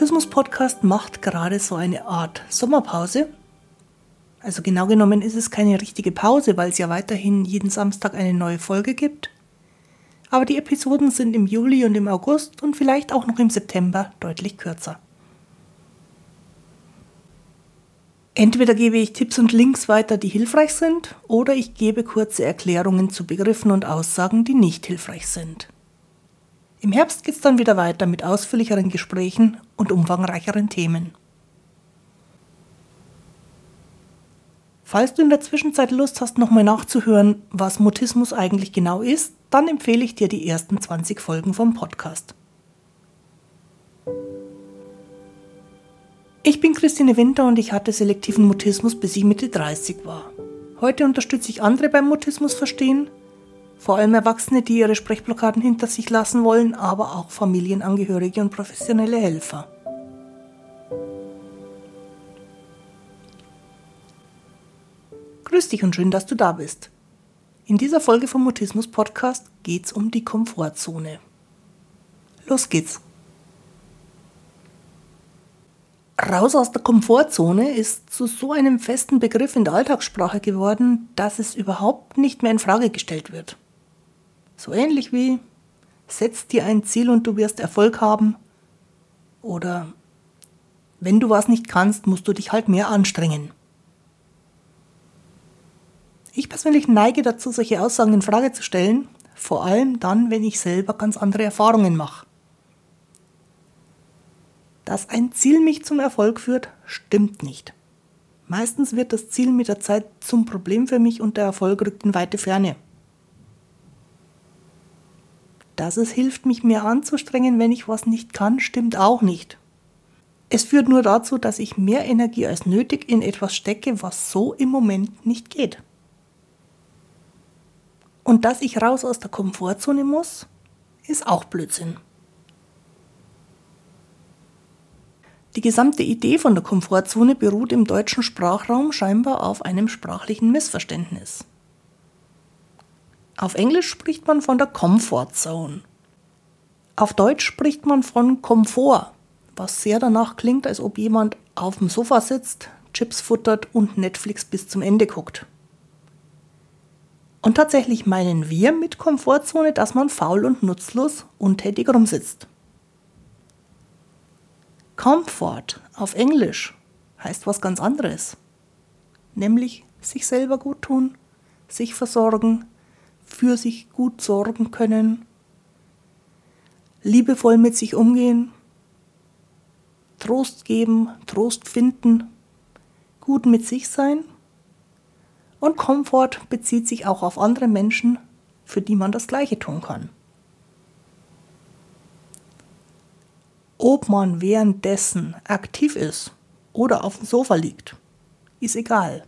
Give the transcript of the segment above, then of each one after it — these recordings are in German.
Mutismus-Podcast macht gerade so eine Art Sommerpause. Also genau genommen ist es keine richtige Pause, weil es ja weiterhin jeden Samstag eine neue Folge gibt. Aber die Episoden sind im Juli und im August und vielleicht auch noch im September deutlich kürzer. Entweder gebe ich Tipps und Links weiter, die hilfreich sind, oder ich gebe kurze Erklärungen zu Begriffen und Aussagen, die nicht hilfreich sind. Im Herbst geht es dann wieder weiter mit ausführlicheren Gesprächen und umfangreicheren Themen. Falls du in der Zwischenzeit Lust hast, nochmal nachzuhören, was Mutismus eigentlich genau ist, dann empfehle ich dir die ersten 20 Folgen vom Podcast. Ich bin Christine Winter und ich hatte selektiven Mutismus, bis ich Mitte 30 war. Heute unterstütze ich andere beim Mutismus verstehen vor allem Erwachsene, die ihre Sprechblockaden hinter sich lassen wollen, aber auch Familienangehörige und professionelle Helfer. Grüß dich und schön, dass du da bist. In dieser Folge vom Mutismus Podcast geht's um die Komfortzone. Los geht's. Raus aus der Komfortzone ist zu so einem festen Begriff in der Alltagssprache geworden, dass es überhaupt nicht mehr in Frage gestellt wird. So ähnlich wie setz dir ein Ziel und du wirst Erfolg haben oder wenn du was nicht kannst, musst du dich halt mehr anstrengen. Ich persönlich neige dazu, solche Aussagen in Frage zu stellen, vor allem dann, wenn ich selber ganz andere Erfahrungen mache. Dass ein Ziel mich zum Erfolg führt, stimmt nicht. Meistens wird das Ziel mit der Zeit zum Problem für mich und der Erfolg rückt in weite Ferne dass es hilft, mich mehr anzustrengen, wenn ich was nicht kann, stimmt auch nicht. Es führt nur dazu, dass ich mehr Energie als nötig in etwas stecke, was so im Moment nicht geht. Und dass ich raus aus der Komfortzone muss, ist auch Blödsinn. Die gesamte Idee von der Komfortzone beruht im deutschen Sprachraum scheinbar auf einem sprachlichen Missverständnis. Auf Englisch spricht man von der Comfort Zone. Auf Deutsch spricht man von Komfort, was sehr danach klingt, als ob jemand auf dem Sofa sitzt, Chips futtert und Netflix bis zum Ende guckt. Und tatsächlich meinen wir mit Komfortzone, dass man faul und nutzlos untätig rumsitzt. Comfort auf Englisch heißt was ganz anderes, nämlich sich selber gut tun, sich versorgen, für sich gut sorgen können, liebevoll mit sich umgehen, Trost geben, Trost finden, gut mit sich sein. Und Komfort bezieht sich auch auf andere Menschen, für die man das Gleiche tun kann. Ob man währenddessen aktiv ist oder auf dem Sofa liegt, ist egal.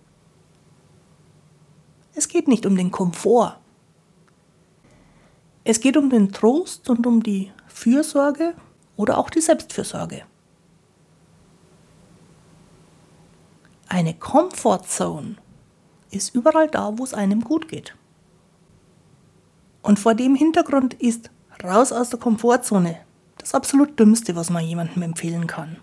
Es geht nicht um den Komfort, es geht um den Trost und um die Fürsorge oder auch die Selbstfürsorge. Eine Comfort Zone ist überall da, wo es einem gut geht. Und vor dem Hintergrund ist raus aus der Komfortzone das absolut Dümmste, was man jemandem empfehlen kann.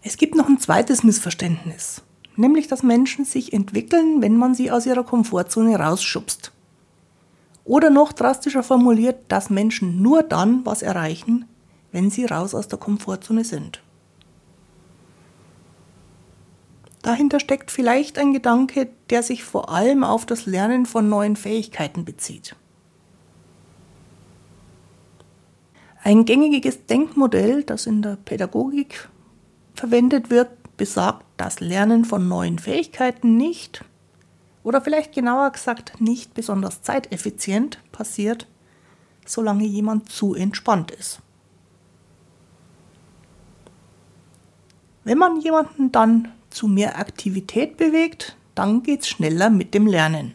Es gibt noch ein zweites Missverständnis nämlich dass Menschen sich entwickeln, wenn man sie aus ihrer Komfortzone rausschubst. Oder noch drastischer formuliert, dass Menschen nur dann was erreichen, wenn sie raus aus der Komfortzone sind. Dahinter steckt vielleicht ein Gedanke, der sich vor allem auf das Lernen von neuen Fähigkeiten bezieht. Ein gängiges Denkmodell, das in der Pädagogik verwendet wird, besagt, das Lernen von neuen Fähigkeiten nicht oder vielleicht genauer gesagt nicht besonders zeiteffizient passiert, solange jemand zu entspannt ist. Wenn man jemanden dann zu mehr Aktivität bewegt, dann geht es schneller mit dem Lernen.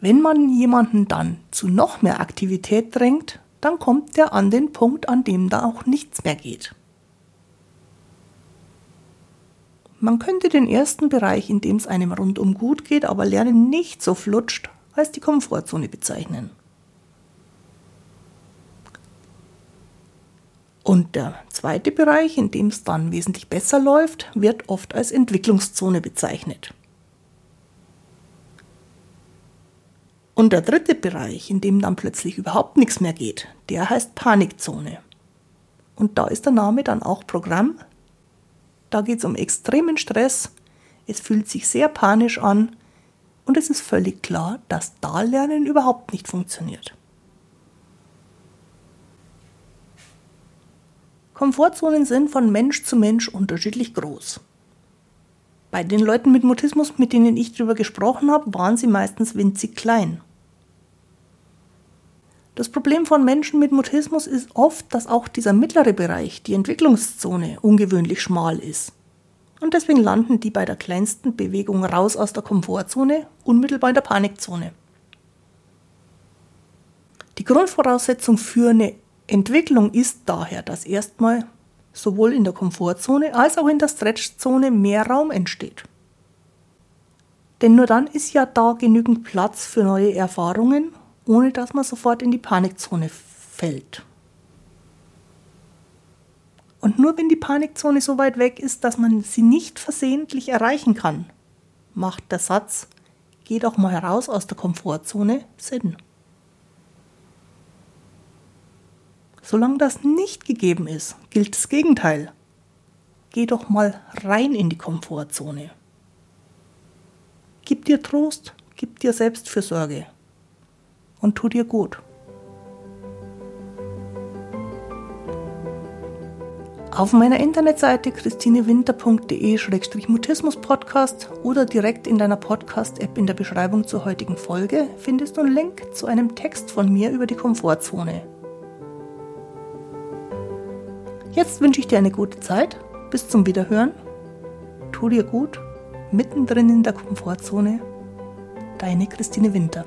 Wenn man jemanden dann zu noch mehr Aktivität drängt, dann kommt er an den Punkt, an dem da auch nichts mehr geht. Man könnte den ersten Bereich, in dem es einem rundum gut geht, aber Lernen nicht so flutscht, als die Komfortzone bezeichnen. Und der zweite Bereich, in dem es dann wesentlich besser läuft, wird oft als Entwicklungszone bezeichnet. Und der dritte Bereich, in dem dann plötzlich überhaupt nichts mehr geht, der heißt Panikzone. Und da ist der Name dann auch Programm. Da geht es um extremen Stress, es fühlt sich sehr panisch an und es ist völlig klar, dass da Lernen überhaupt nicht funktioniert. Komfortzonen sind von Mensch zu Mensch unterschiedlich groß. Bei den Leuten mit Mutismus, mit denen ich darüber gesprochen habe, waren sie meistens winzig klein. Das Problem von Menschen mit Mutismus ist oft, dass auch dieser mittlere Bereich, die Entwicklungszone, ungewöhnlich schmal ist. Und deswegen landen die bei der kleinsten Bewegung raus aus der Komfortzone unmittelbar in der Panikzone. Die Grundvoraussetzung für eine Entwicklung ist daher, dass erstmal sowohl in der Komfortzone als auch in der Stretchzone mehr Raum entsteht. Denn nur dann ist ja da genügend Platz für neue Erfahrungen, ohne dass man sofort in die Panikzone fällt. Und nur wenn die Panikzone so weit weg ist, dass man sie nicht versehentlich erreichen kann, macht der Satz, geh doch mal raus aus der Komfortzone Sinn. Solange das nicht gegeben ist, gilt das Gegenteil. Geh doch mal rein in die Komfortzone. Gib dir Trost, gib dir Selbstfürsorge und tu dir gut. Auf meiner Internetseite christinewinter.de-mutismus-podcast oder direkt in deiner Podcast-App in der Beschreibung zur heutigen Folge findest du einen Link zu einem Text von mir über die Komfortzone. Jetzt wünsche ich dir eine gute Zeit. Bis zum Wiederhören. Tu dir gut. Mittendrin in der Komfortzone. Deine Christine Winter.